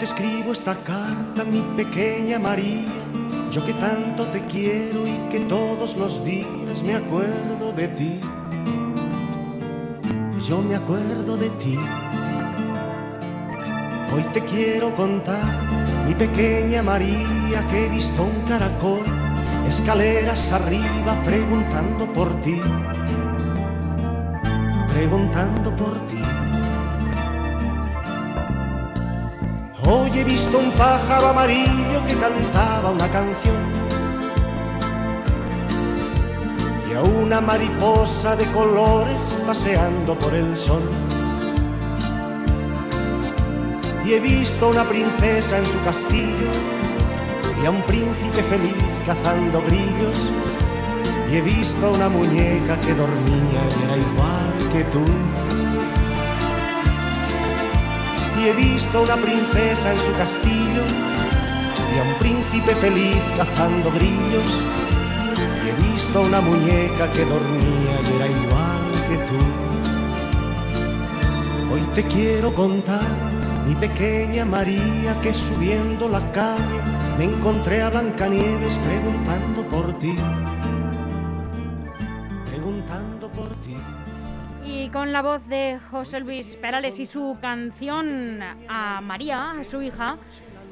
te escribo esta carta, mi pequeña María, yo que tanto te quiero y que todos los días me acuerdo de ti. Yo me acuerdo de ti. Hoy te quiero contar, mi pequeña María, que he visto un caracol, escaleras arriba preguntando por ti, preguntando por ti. Hoy he visto un pájaro amarillo que cantaba una canción y a una mariposa de colores paseando por el sol. Y he visto una princesa en su castillo y a un príncipe feliz cazando grillos. Y he visto una muñeca que dormía y era igual que tú. Y he visto una princesa en su castillo y a un príncipe feliz cazando grillos. Y he visto una muñeca que dormía y era igual que tú. Hoy te quiero contar, mi pequeña María, que subiendo la calle me encontré a Blancanieves preguntando por ti. Con la voz de José Luis Perales y su canción a María, a su hija,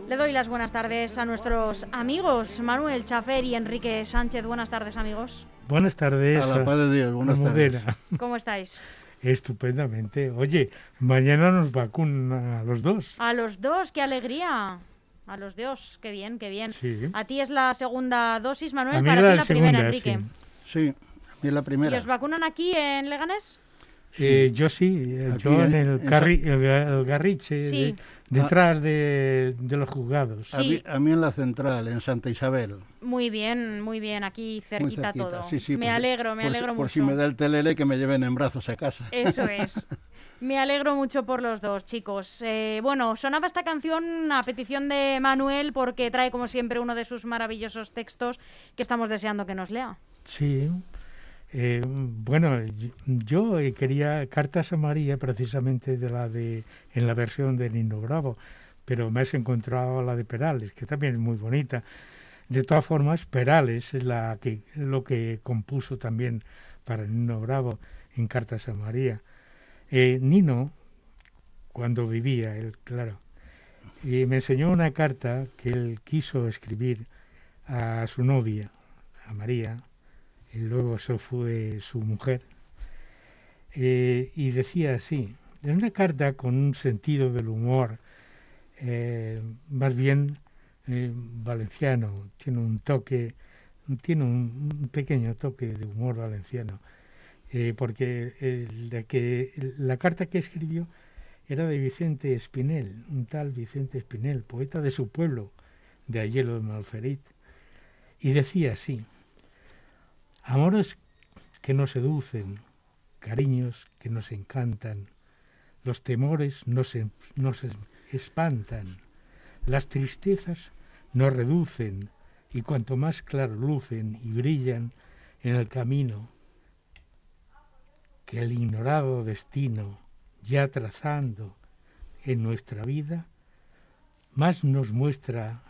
le doy las buenas tardes a nuestros amigos Manuel Chafer y Enrique Sánchez. Buenas tardes, amigos. Buenas tardes. A la paz de Dios, buenas tardes. ¿Cómo estáis? Estupendamente. Oye, mañana nos vacunan a los dos. A los dos, qué alegría. A los dos, qué bien, qué bien. Sí. A ti es la segunda dosis, Manuel, A mí para la ti la primera, segunda, Enrique. Sí, a mí la ¿Y primera. os vacunan aquí en Leganés? Eh, yo sí, eh, Aquí yo en en- el, en carri- el, ga- el garriche, Sí. de- detrás de, de los juzgados. A, mí, Sí. a mí en la central, en Santa Isabel. Muy bien, muy bien, aquí cerquita, cerquita, todo. sí, sí, me por si- alegro, me por si- alegro Por mucho. si me da el telele que me lleven en brazos a casa. Eso es. Me alegro mucho por los dos, chicos. Eh, bueno, sonaba esta canción a petición de Manuel porque trae, como siempre, uno de sus maravillosos textos que estamos deseando que nos lea. Sí. Eh, bueno, yo- eh, quería Cartas a María precisamente de la de en la versión de Nino Bravo, pero me has encontrado la de Perales, que también es muy bonita. De todas formas, Perales es la que lo que compuso también para Nino Bravo en Cartas a María. Eh, Nino, cuando vivía, él, claro, y me enseñó una carta que él quiso escribir a su novia, a María, luego eso fue su mujer, eh, y decía así, es una carta con un sentido del humor, eh, más bien eh, valenciano, tiene un toque, tiene un, pequeño toque de humor valenciano, porque la, que, la carta que escribió era de Vicente Espinel, un tal Vicente Espinel, poeta de su pueblo, de Ayelo de Malferit, y decía así, amores que nos seducen, cariños que nos encantan, los temores nos, nos es- espantan, las tristezas nos reducen, y cuanto más claro lucen y brillan en el camino que el ignorado destino ya trazando en nuestra vida, más nos muestra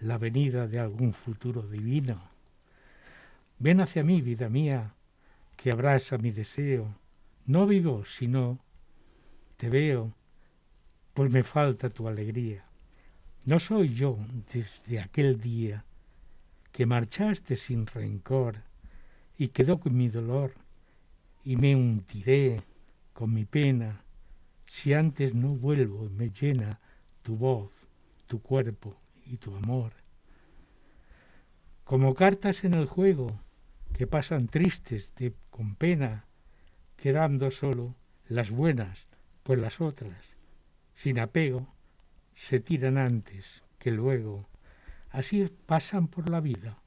la venida de algún futuro divino. Ven hacia mí, vida mía, que abraza mi deseo. No vivo, sino te veo, pues me falta tu alegría. No soy yo desde aquel día que marchaste sin rencor y quedó con mi dolor y me hundiré con mi pena si antes no vuelvo y me llena tu voz, tu cuerpo y tu amor. Como cartas en el juego que pasan tristes de, con pena, quedando solo las buenas, pues las otras, sin apego, se tiran antes que luego. Así pasan por la vida,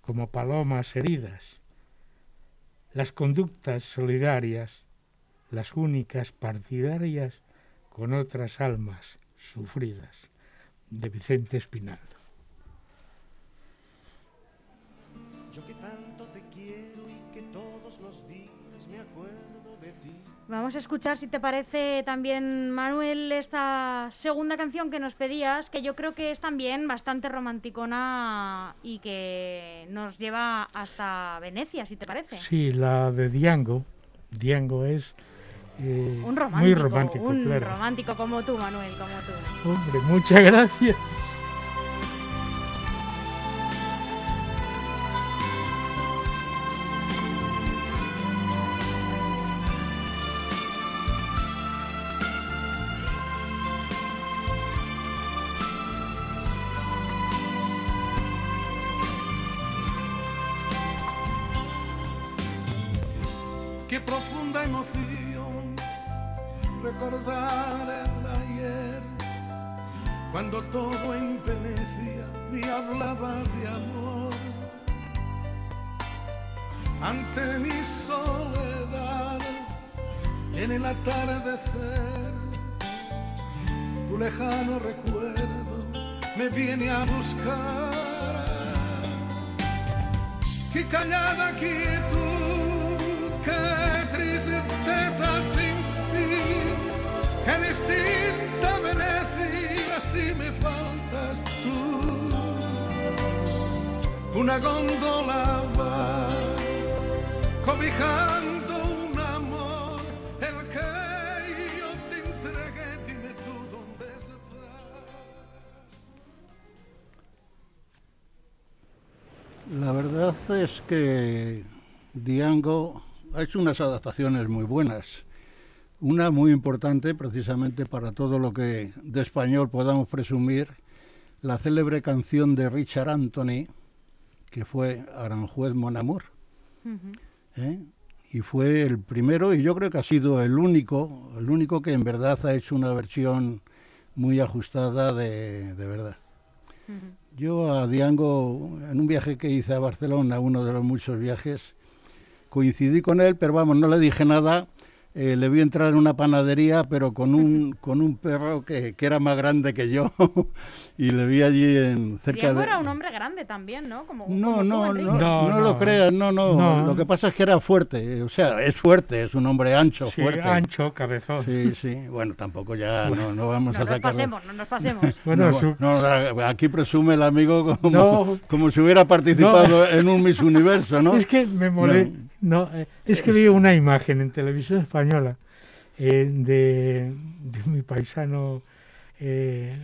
como palomas heridas. Las conductas solidarias, las únicas partidarias con otras almas sufridas. De Vicente Espinal. Vamos a escuchar, si te parece también, Manuel, esta segunda canción que nos pedías, que yo creo que es también bastante romanticona y que nos lleva hasta Venecia, si te parece. Sí, la de Diango. Diango es eh, un romántico, muy romántico, un romántico como tú, Manuel, como tú. Hombre, muchas gracias. En el atardecer, tu lejano recuerdo me viene a buscar. Qué callada quietud qué tristeza sin fin, qué distinta Venecia si me faltas tú. Una gondola va cobijando verdad es que Diango ha hecho unas adaptaciones muy buenas. Una muy importante, precisamente para todo lo que de español podamos presumir, la célebre canción de Richard Anthony, que fue Aranjuez Mon Amour. ¿eh? Y fue el primero, y yo creo que ha sido el único, el único que en verdad ha hecho una versión muy ajustada de, verdad. Yo a Diango, en un viaje que hice a Barcelona, uno de los muchos viajes, coincidí con él, pero vamos, no le dije nada. Eh, le vi entrar en una panadería, pero con un, con un perro que, que era más grande que yo. y le vi allí en cerca Diego de... era un hombre grande también, ¿no? Como, no, como no, tú, no. No, no, no. lo creas, no, no, No. Lo que pasa es que era fuerte. O sea, es fuerte, es un hombre ancho, Sí, fuerte. ancho, cabezón. Sí, sí. Bueno, tampoco ya, no, no vamos No a nos sacar... pasemos, no nos pasemos. Bueno, no, su- no, aquí presume el amigo como, No. como si hubiera participado en un Miss Universo, ¿no? Es que me molé. No, eh, es que vi una imagen en televisión española eh, de, de mi paisano, eh,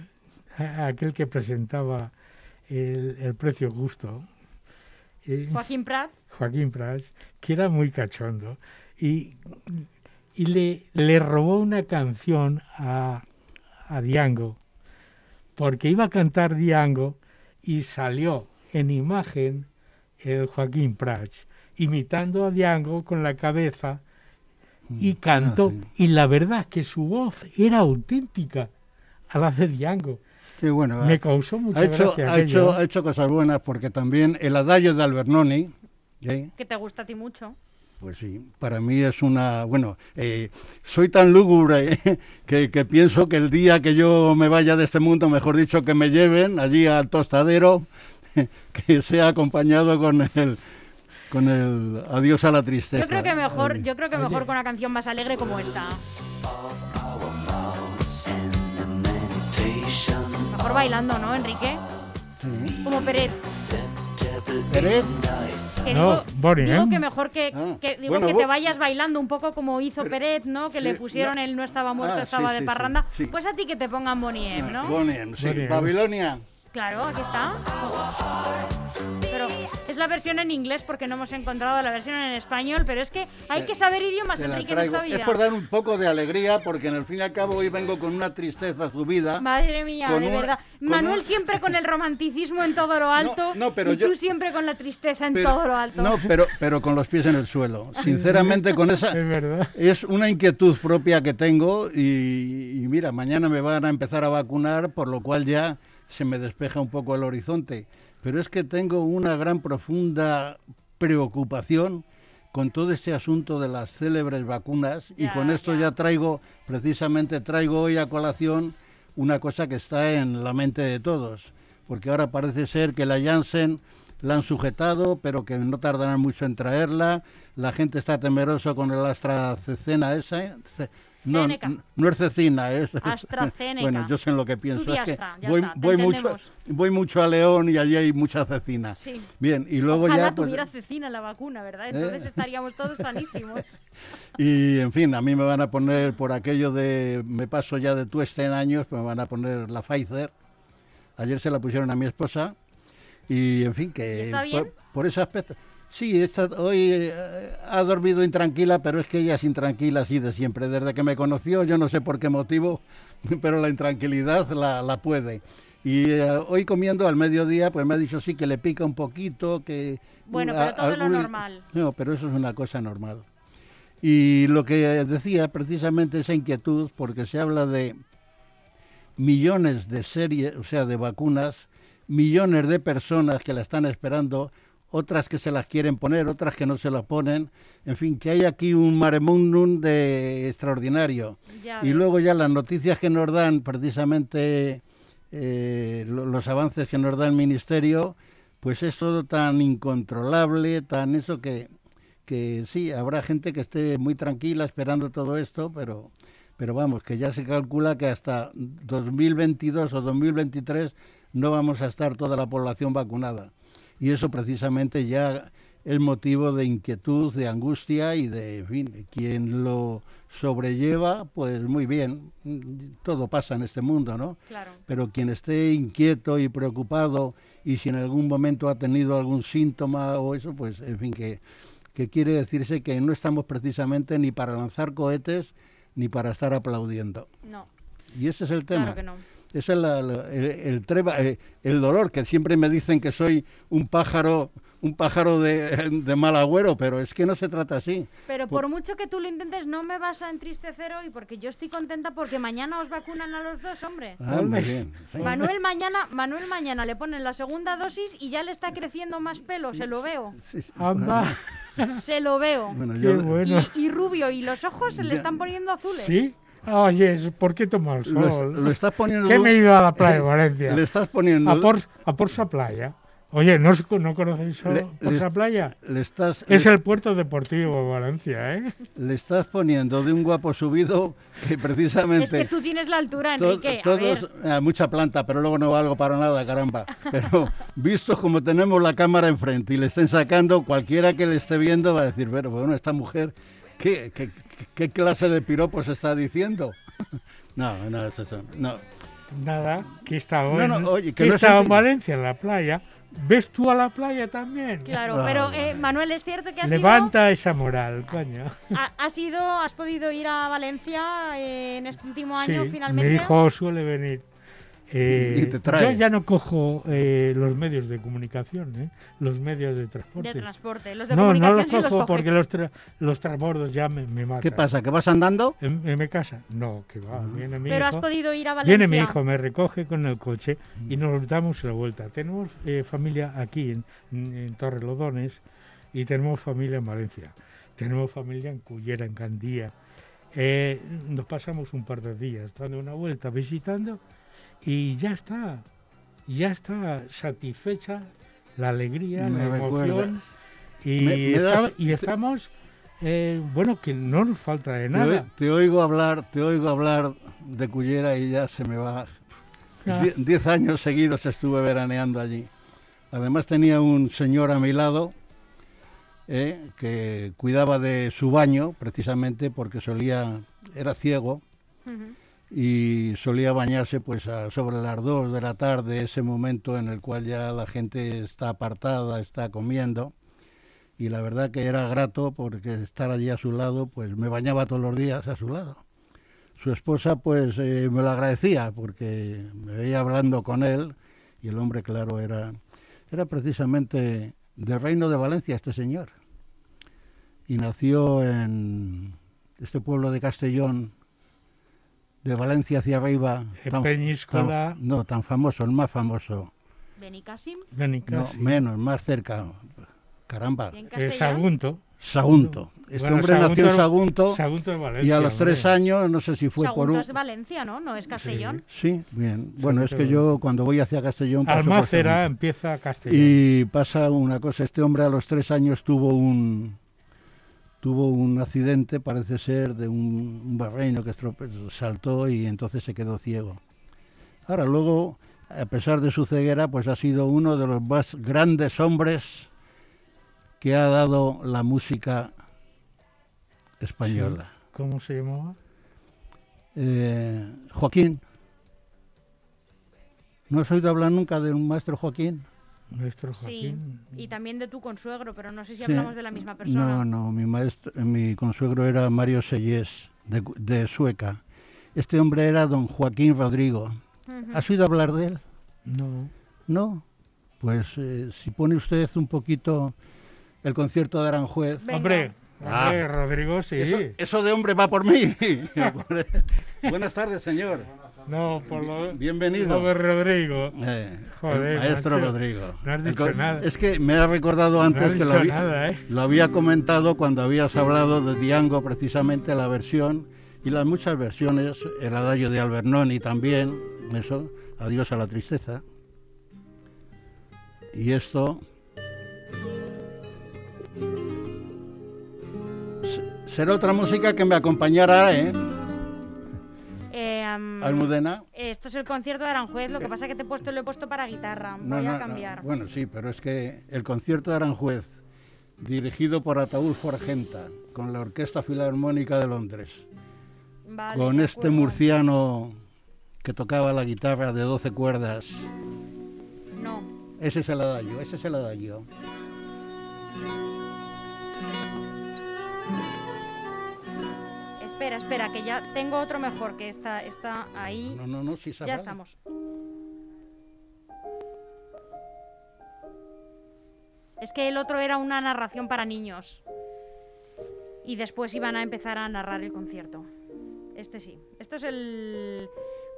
aquel que presentaba el, el precio justo, eh, Joaquín Prat, Joaquín Prats, que era muy cachondo, y, y le, le robó una canción a, a Diango, porque iba a cantar Diango y salió en imagen el Joaquín Prats, imitando a Diango con la cabeza y cantó. Ah, sí. Y la verdad es que su voz era auténtica a la de Diango. Qué bueno. Me ha- causó mucha ha hecho, gracia ha, hecho, ¿eh? ha hecho cosas buenas porque también el adagio de Albernoni, ¿eh? que te gusta a ti mucho. pues sí, para mí es una, bueno, eh, soy tan lúgubre que, que pienso que el día que yo me vaya de este mundo, mejor dicho, que me lleven allí al tostadero, que sea acompañado con el, con el adiós a la tristeza. Yo creo que mejor, yo creo que Oye. mejor con una canción más alegre como esta. Mejor bailando, ¿no, Enrique? Sí. Como Peret. Peret, Que No, digo, Bonnie, digo ¿eh? que mejor que, Ah, que- digo bueno, que te vayas bailando un poco como hizo Peret, ¿no? Que Sí, le pusieron no. el no estaba muerto, Ah, estaba sí, de sí, parranda. sí, sí. Pues a ti que te pongan Bonnie M, ¿no? Bonien, sí. Bonien. Babilonia. Claro, aquí está. Pero es la versión en inglés porque no hemos encontrado la versión en español, pero es que hay que saber idiomas, Enrique, en traigo. esta vida. Es por dar un poco de alegría, porque en el fin y al cabo hoy vengo con una tristeza subida. Madre mía, de una- verdad. Manuel un- siempre con el romanticismo en todo lo alto no, pero y yo- tú siempre con la tristeza en Pero- todo lo alto. No, pero, pero con los pies en el suelo. Sinceramente, con esa. Es verdad. Es una inquietud propia que tengo y, y mira, mañana me van a empezar a vacunar, por lo cual ya se me despeja un poco el horizonte. Pero es que tengo una gran profunda preocupación con todo este asunto de las célebres vacunas y con esto ya. ya traigo, precisamente traigo hoy a colación una cosa que está en la mente de todos, porque ahora parece ser que la Janssen la han sujetado, pero que no tardarán mucho en traerla. La gente está temeroso con el AstraZeneca esa. ¿Eh? No, no es cecina, es... AstraZeneca. Bueno, yo sé en lo que pienso. Tú Es que Astra, ya voy, está, voy, mucho, voy mucho a León y allí hay mucha cecina. Sí. Bien, y luego Ojalá ya... pues, tuviera cecina la vacuna, ¿verdad? Entonces ¿Eh? estaríamos todos sanísimos. Y en fin, a mí me van a poner por aquello de me paso ya de tueste en años, pues me van a poner la Pfizer. Ayer se la pusieron a mi esposa y en fin, que ¿Y está bien? Por, por ese aspecto. Sí, esta- hoy eh, ha dormido intranquila, pero es que ella es intranquila así de siempre. Desde que me conoció, yo no sé por qué motivo, pero la intranquilidad la, la puede. Y eh, hoy comiendo al mediodía, pues me ha dicho sí que le pica un poquito, que... Bueno, a- pero todo lo normal. No, pero eso es una cosa normal. Y lo que decía precisamente esa inquietud, porque se habla de millones de series, o sea, de vacunas, millones de personas que la están esperando, otras que se las quieren poner, otras que no se las ponen, en fin, que hay aquí un maremundum de extraordinario. Ya Y ves. luego ya las noticias que nos dan precisamente eh, lo- los avances que nos da el ministerio, pues es todo tan incontrolable, tan eso que, que sí, habrá gente que esté muy tranquila esperando todo esto, pero, pero vamos, que ya se calcula que hasta 2022 o 2023 no vamos a estar toda la población vacunada. Y eso precisamente ya es motivo de inquietud, de angustia y de, en fin, quien lo sobrelleva, pues muy bien, todo pasa en este mundo, ¿no? Claro. Pero quien esté inquieto y preocupado y si en algún momento ha tenido algún síntoma o eso, pues en fin, que, que quiere decirse que no estamos precisamente ni para lanzar cohetes ni para estar aplaudiendo. No, Y ese es el tema. claro que no. Ese es la- la- el, el treba- eh, el dolor, que siempre me dicen que soy un pájaro, un pájaro de, de mal agüero, pero es que no se trata así. Pero Por- por mucho que tú lo intentes, no me vas a entristecer hoy porque yo estoy contenta porque mañana os vacunan a los dos, hombre. Ah, muy bien. sí. Manuel mañana, Manuel mañana le ponen la segunda dosis y ya le está creciendo más pelo, se lo veo. Sí, sí. Anda, Se lo veo. Bueno, qué yo- bueno. Y, y rubio, y los ojos se le Ya. están poniendo azules. ¿Sí? Oye, ¿por qué tomar el lo, sol? lo estás poniendo. ¿Qué me ido a la playa de Valencia? Le estás poniendo. A por, a por esa playa. Oye, ¿no, no conocéis a Le- por le- esa playa? Le estás, Es le, el puerto deportivo de Valencia, ¿eh? le estás poniendo de un guapo subido que precisamente. Es que tú tienes la altura, to- Enrique. A todos, ver, ah, mucha planta, pero luego no valgo para nada, caramba. Pero visto como tenemos la cámara enfrente y le estén sacando, cualquiera que le esté viendo va a decir, pero bueno, esta mujer, ¿qué, qué, qué clase de piropos está diciendo? No, no, es eso. No. Nada, que estaba, No, en, no, oye, que que no es estaba en Valencia, en la playa. ¿Ves tú a la playa también? claro, Ah, pero eh, Manuel, es cierto que has Levanta esa moral, coño. ha- has ido, has podido ir a Valencia eh, en este último año Sí, finalmente. mi hijo suele venir. Eh, Y te trae. Yo ya no cojo eh, los medios de comunicación, ¿eh? los medios de de transporte. transporte. Los de no, no comunicación los sí los cojo coge. porque los, tra- los transbordos ya me, me matan. ¿Qué pasa? ¿Que vas andando? ¿En, en mi casa? No, que va, viene mi Pero has hijo. podido ir a Valencia. Viene mi hijo, me recoge con el coche y nos damos la vuelta. Tenemos eh, familia aquí en, en Torrelodones y tenemos familia en Valencia. Tenemos familia en Cullera, en Candía. Eh, nos pasamos un par de días dando una vuelta, visitando y ya está. Ya está satisfecha la alegría, Me la recuerda. emoción y, Me- me esta- das- y estamos, eh, bueno, que no nos falta de nada. te oigo hablar, te oigo hablar de Cullera y ya se me va. Ah. Die- diez años seguidos estuve veraneando allí. Además tenía un señor a mi lado eh, que cuidaba de su baño, precisamente porque solía, era ciego. Y solía bañarse pues a- sobre las dos de la tarde, ese momento en el cual ya la gente está apartada, está comiendo. Y la verdad que era grato porque estar allí a su lado, pues me bañaba todos los días a su lado. Su esposa pues eh, me lo agradecía porque me veía hablando con él y el hombre claro era, era precisamente del reino de Valencia este señor. Y nació en este pueblo de Castellón, de Valencia hacia arriba. En Peñíscola. tan- no, tan famoso, el más famoso. Benicassim, de No, menos, más cerca. Caramba. y Eh. Sagunto. Sagunto. Este Bueno, hombre nació en Sagunto, Sagunto de y Valencia, a los tres hombre. años, no sé si fue por Sagunto un... es Valencia, ¿no? No es Castellón. Sí, bien. Bueno, es que yo cuando voy hacia Castellón paso por Almácera Sagunto. empieza Castellón. Y pasa una cosa, este hombre a los tres años tuvo un tuvo un accidente, parece ser, de un, barreño que saltó y entonces se quedó ciego. Ahora, luego, a pesar de su ceguera, pues ha sido uno de los más grandes hombres que ha dado la música española. ¿Cómo se llamaba? Eh, Joaquín. ¿No has oído hablar nunca de un maestro Joaquín? Nuestro Sí, Joaquín. y también de tu consuegro, pero no sé si Sí. hablamos de la misma persona. No, no, mi maestro, mi consuegro era Mario Sellés, de, de Sueca. Este hombre era don Joaquín Rodrigo. Ujú. ¿Has oído hablar de él? No. No. Pues eh, si pone usted un poquito el concierto de Aranjuez. Venga. Hombre, Ah. Rodrigo, sí. Eso, eso de hombre va por mí. Buenas tardes, señor. No, por lo, Bienvenido. de Rodrigo. Eh, Joder, el maestro. Rodrigo. No has dicho nada. Es que me ha recordado No antes has que lo dicho había, nada, ¿eh? lo había comentado cuando habías hablado de Diango, precisamente la versión y las muchas versiones, el adagio de Albernoni también, eso, adiós a la tristeza. Y esto se- será otra música que me acompañará, ¿eh? Eh, Almudena. esto es el concierto de Aranjuez, lo que pasa es que te he puesto, lo he puesto para guitarra. No, Voy no, a no. cambiar. Bueno, sí, pero es que el concierto de Aranjuez, dirigido por Ataúlfo Argenta, con la Orquesta Filarmónica de Londres, Vale, con este murciano que tocaba la guitarra de 12 cuerdas, No. ese es el adagio, ese es el adagio. Espera, espera, que ya tengo otro mejor que está, está ahí. No, no, no, sí, ya vale. estamos. Es que el otro era una narración para niños. Y después iban a empezar a narrar el concierto. Este sí. Esto es el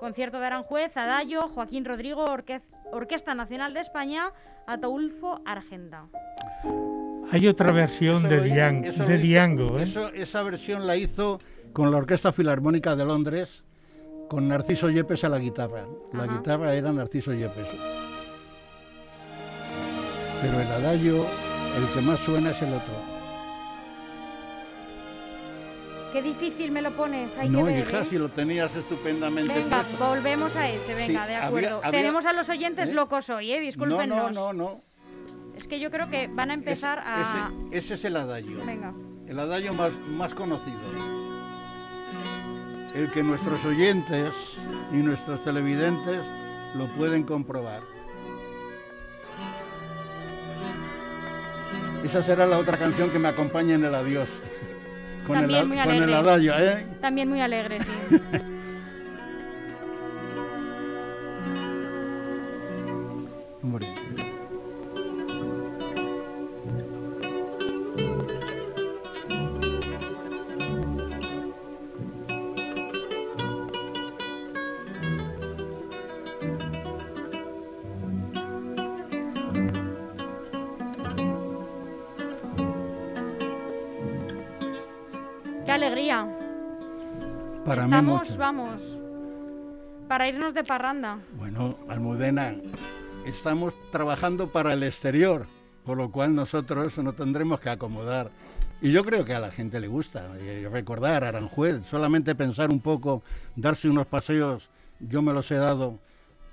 concierto de Aranjuez, Adallo, Joaquín Rodrigo, Orquesta Nacional de España, Ataulfo Argenta. Hay otra versión Eso de, lo eso de hizo- Diango, ¿eh? eso- esa versión la hizo con la Orquesta Filarmónica de Londres, con Narciso Yepes a la guitarra. La Ajá. guitarra era Narciso Yepes. Pero el adagio, el que más suena es el otro. Qué difícil me lo pones, hay no, que ver. hija, ¿eh? si lo tenías estupendamente Venga, puesto. volvemos a ese, venga, Sí, de acuerdo. había- Tenemos a los oyentes ¿Eh? locos hoy, ¿eh? No, Discúlpenos. no, no, no. Es que yo creo que van a empezar a... Ese, ese es el adagio. Venga. El adagio más, más conocido. El que nuestros oyentes y nuestros televidentes lo pueden comprobar. Esa será la otra canción que me acompaña en el adiós. Con, el, muy con el adagio, ¿eh? También muy alegre, sí. Para mí Estamos, mucho. vamos, para irnos de parranda. Bueno, Almudena, estamos trabajando para el exterior, por lo cual nosotros nos tendremos que acomodar. Y yo creo que a la gente le gusta eh, recordar Aranjuez, solamente pensar un poco, darse unos paseos, yo me los he dado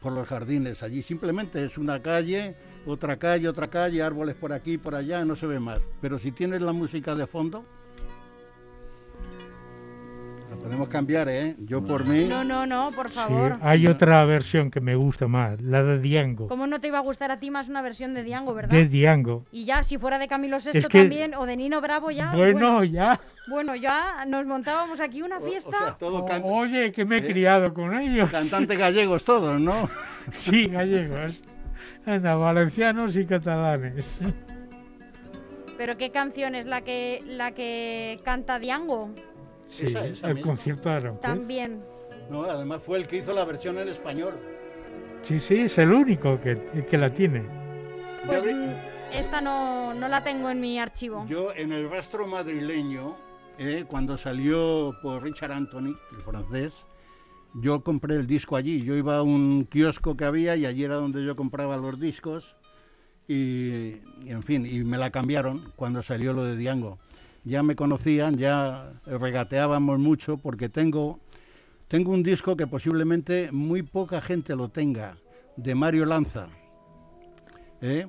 por los jardines allí, simplemente es una calle, otra calle, otra calle, árboles por aquí, por allá, no se ve más. Pero si tienes la música de fondo, podemos cambiar, ¿eh? Yo por mí... No, no, no, por Sí, favor. hay otra versión que me gusta más, la de Diango. ¿Cómo no te iba a gustar a ti más una versión de Diango, verdad? De Diango. Y ya, si fuera de Camilo VI Es que- también, o de Nino Bravo ya. Bueno, ya. bueno, ya nos montábamos aquí una fiesta. o sea, todo can- Oye, que me he criado con ellos. Cantantes gallegos todos, ¿no? Sí, gallegos. Anda, valencianos y catalanes. Pero qué canción es la que la que canta Diango Sí, Esa, esa el misma. concierto de Aranjuez. también. No, además fue el que hizo la versión en español. Sí, sí, es el único que, que la tiene. Pues esta no, no la tengo en mi archivo. Yo en el rastro madrileño, eh, cuando salió por Richard Anthony, el francés, yo compré el disco allí. Yo iba a un kiosco que había y allí era donde yo compraba los discos. Y, y, en fin, y me la cambiaron cuando salió lo de Diango. Ya me conocían, ya regateábamos mucho porque tengo, tengo un disco que posiblemente muy poca gente lo tenga, de Mario Lanza. ¿eh?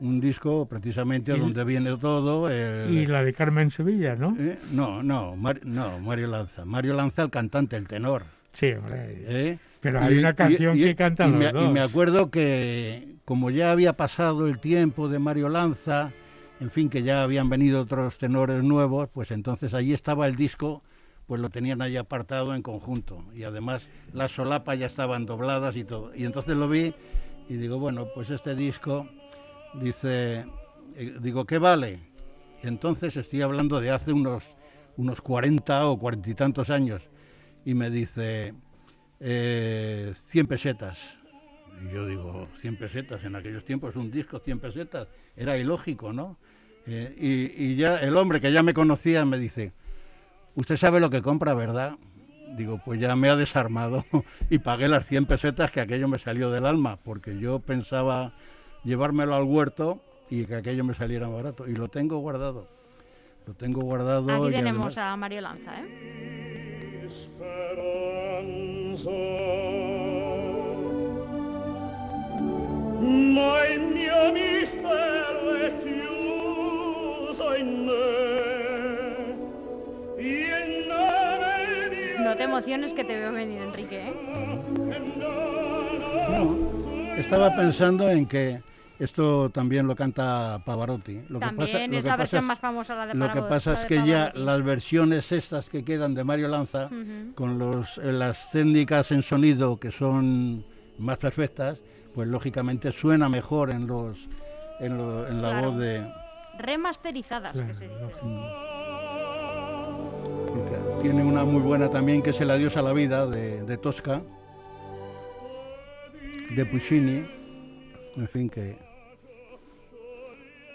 Un disco precisamente Y- donde viene todo. el- Y la de Carmen Sevilla, ¿no? ¿eh? No, no, Mar- no, Mario Lanza. Mario Lanza, el cantante, el tenor. Sí, hombre. ¿eh? Pero hay una canción que cantan y me, los y me dos. acuerdo que como ya había pasado el tiempo de Mario Lanza, en fin, que ya habían venido otros tenores nuevos, pues entonces ahí estaba el disco, pues lo tenían ahí apartado en conjunto. Y además las solapas ya estaban dobladas y todo. Y entonces lo vi y digo, bueno, pues este disco, dice, eh, digo, ¿qué vale? Y entonces estoy hablando de hace unos, unos 40 o cuarenta y tantos años. Y me dice, eh, 100 pesetas. Y yo digo, 100 pesetas, en aquellos tiempos un disco, 100 pesetas, era ilógico, ¿no? Eh, y, y ya el hombre que ya me conocía me dice, usted sabe lo que compra, ¿verdad? Digo, pues ya me ha desarmado y pagué las 100 pesetas que aquello me salió del alma, porque yo pensaba llevármelo al huerto y que aquello me saliera barato. Y lo tengo guardado. Lo tengo guardado. Aquí y tenemos además- a Mario Lanza, ¿eh? No te emociones que te veo venir, Enrique, ¿eh? No, estaba pensando en que esto también lo canta Pavarotti. Lo También que pasa, lo es que la pasa versión es- más famosa, la de Lo que pasa es que ya las versiones estas que quedan de Mario Lanza, con los, eh, las técnicas en sonido que son más perfectas, pues lógicamente suena mejor en los en, lo- en la Claro. voz de Remasterizadas, que Claro, se dice. tiene una muy buena también que es el Adiós a la vida de, de Tosca, de Puccini, en fin que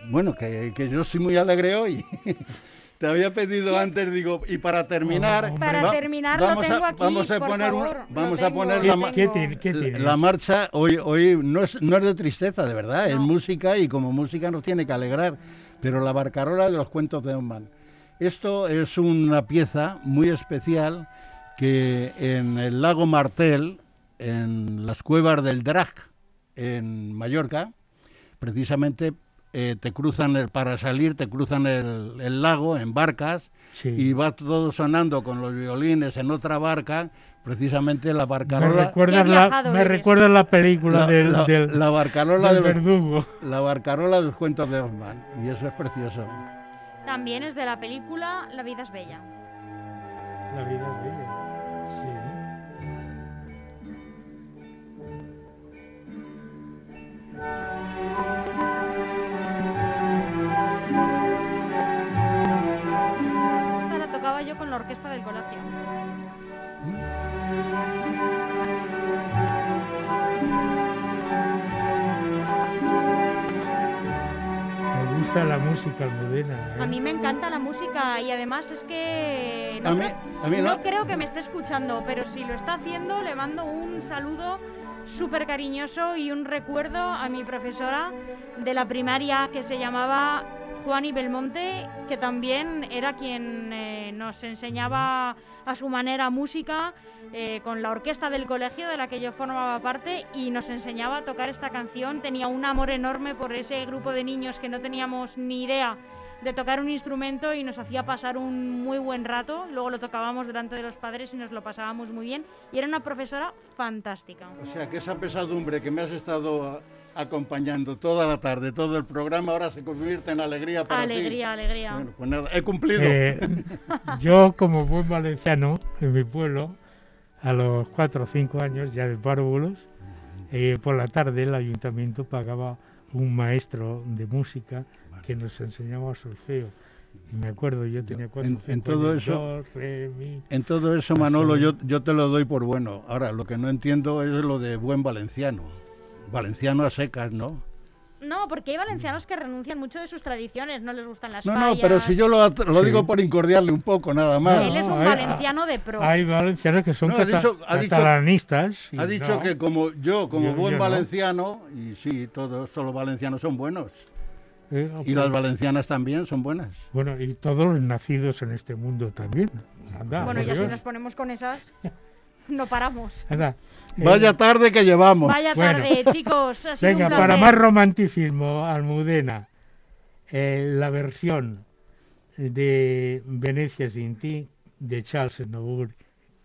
bueno que, que yo estoy muy alegre hoy. Te había pedido antes, digo, y para terminar, Para va- terminar, lo vamos tengo a, aquí, vamos a por poner favor, lo vamos a poner lo la, ¿Qué, la marcha hoy hoy no es no es de tristeza de verdad es música y como música nos tiene que alegrar pero la barcarola de los cuentos de Osman esto es una pieza muy especial que en el lago Martel en las cuevas del Drac en Mallorca precisamente eh, te cruzan el, para salir te cruzan el, el lago en barcas Sí. y va todo sonando con los violines en otra barca precisamente la me barcarola recuerda Qué la, me eres. recuerda la película la, del, la- del, la barcarola del de los, verdugo. la barcarola de los cuentos de Osman y eso es precioso También es de la película La vida es bella. La vida es bella. Sí. Gusta la música almudena? eh? A mí me encanta la música y además es que... A mí- creo- a mí no. creo que me esté escuchando, pero si lo está haciendo le mando un saludo súper cariñoso y un recuerdo a mi profesora de la primaria que se llamaba Juani Belmonte, que también era quien nos enseñaba a su manera música eh, con la orquesta del colegio de la que yo formaba parte y nos enseñaba a tocar esta canción. Tenía un amor enorme por ese grupo de niños que no teníamos ni idea de tocar un instrumento y nos hacía pasar un muy buen rato. Luego lo tocábamos delante de los padres y nos lo pasábamos muy bien. Y era una profesora fantástica. o sea que esa pesadumbre que me has estado a- acompañando toda la tarde todo el programa ahora se convierte en alegría para ti Alegría, alegría. bueno pues nada he cumplido Eh, yo, como buen valenciano, en mi pueblo, a los 4 o 5 años, ya de párvulos, eh, por la tarde el ayuntamiento pagaba un maestro de música que nos enseñaba solfeo. Y me acuerdo, yo tenía cuatro en- en todo años, eso- do, re, mi. En todo eso, Manolo, yo, yo te lo doy por bueno. Ahora, lo que no entiendo es lo de buen valenciano. Valenciano a secas, ¿no? No, porque hay valencianos que renuncian mucho de sus tradiciones, no les gustan las No, fallas. no, pero si yo lo, lo Sí. digo por incordiarle un poco, nada más. Él es un hay- valenciano de pro. Hay valencianos que son No, ha dicho- ha dicho- catalanistas. y Ha dicho no. que como yo, como Yo- buen yo no. valenciano, y sí, todos, todos los valencianos son buenos. Eh, Y las valencianas también son buenas. Bueno, y todos los nacidos en este mundo también. Anda, bueno, ya si nos ponemos con esas, no paramos. Anda. Eh, Vaya tarde que llevamos. Vaya Bueno. tarde, chicos. Ha sido Venga, un para más romanticismo, Almudena, eh, la versión de Venecia sin ti de Charles Aznavour,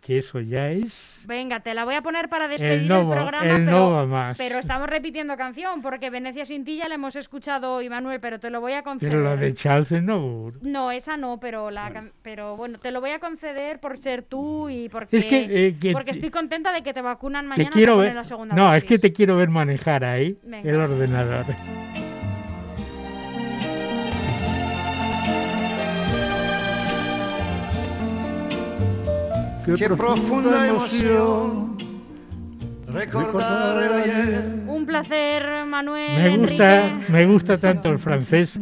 que eso ya es Venga, te la voy a poner para despedir el programa, el pero, más. pero estamos repitiendo canción, porque Venecia sin ti ya la hemos escuchado Manuel, pero te lo voy a conceder. Pero la de Charles Aznavour. No, esa no, pero la can- pero bueno, te lo voy a conceder por ser tú y porque, Es que, eh, que porque te- estoy contenta de que te vacunan Te mañana quiero ponen ver. la segunda No, es que te quiero ver manejar ahí Venga. el ordenador. Qué profunda emoción recordar el ayer. Un placer, Manuel. Me gusta, Enrique. me gusta tanto el francés.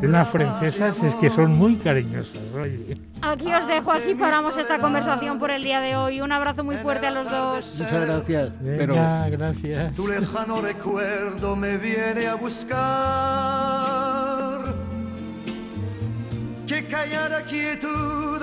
Las francesas es que son muy cariñosas. Oye. Aquí os dejo, aquí paramos esta conversación por el día de hoy. Un abrazo muy fuerte a los dos. Muchas gracias. Pero Venga, gracias. Tu lejano recuerdo me viene a buscar. Qué callada quietud,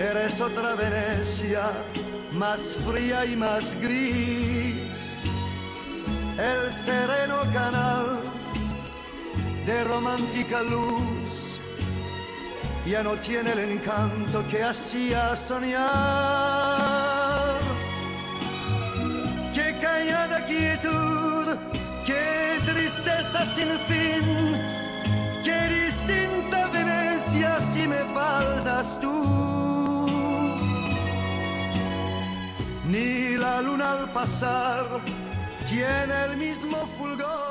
Eres otra Venecia, más fría y más gris. El sereno canal de romántica luz ya no tiene el encanto que hacía soñar. Qué callada quietud, qué tristeza sin fin, qué distinta Venecia si me faltas tú. Ni la luna al pasar tiene el mismo fulgor.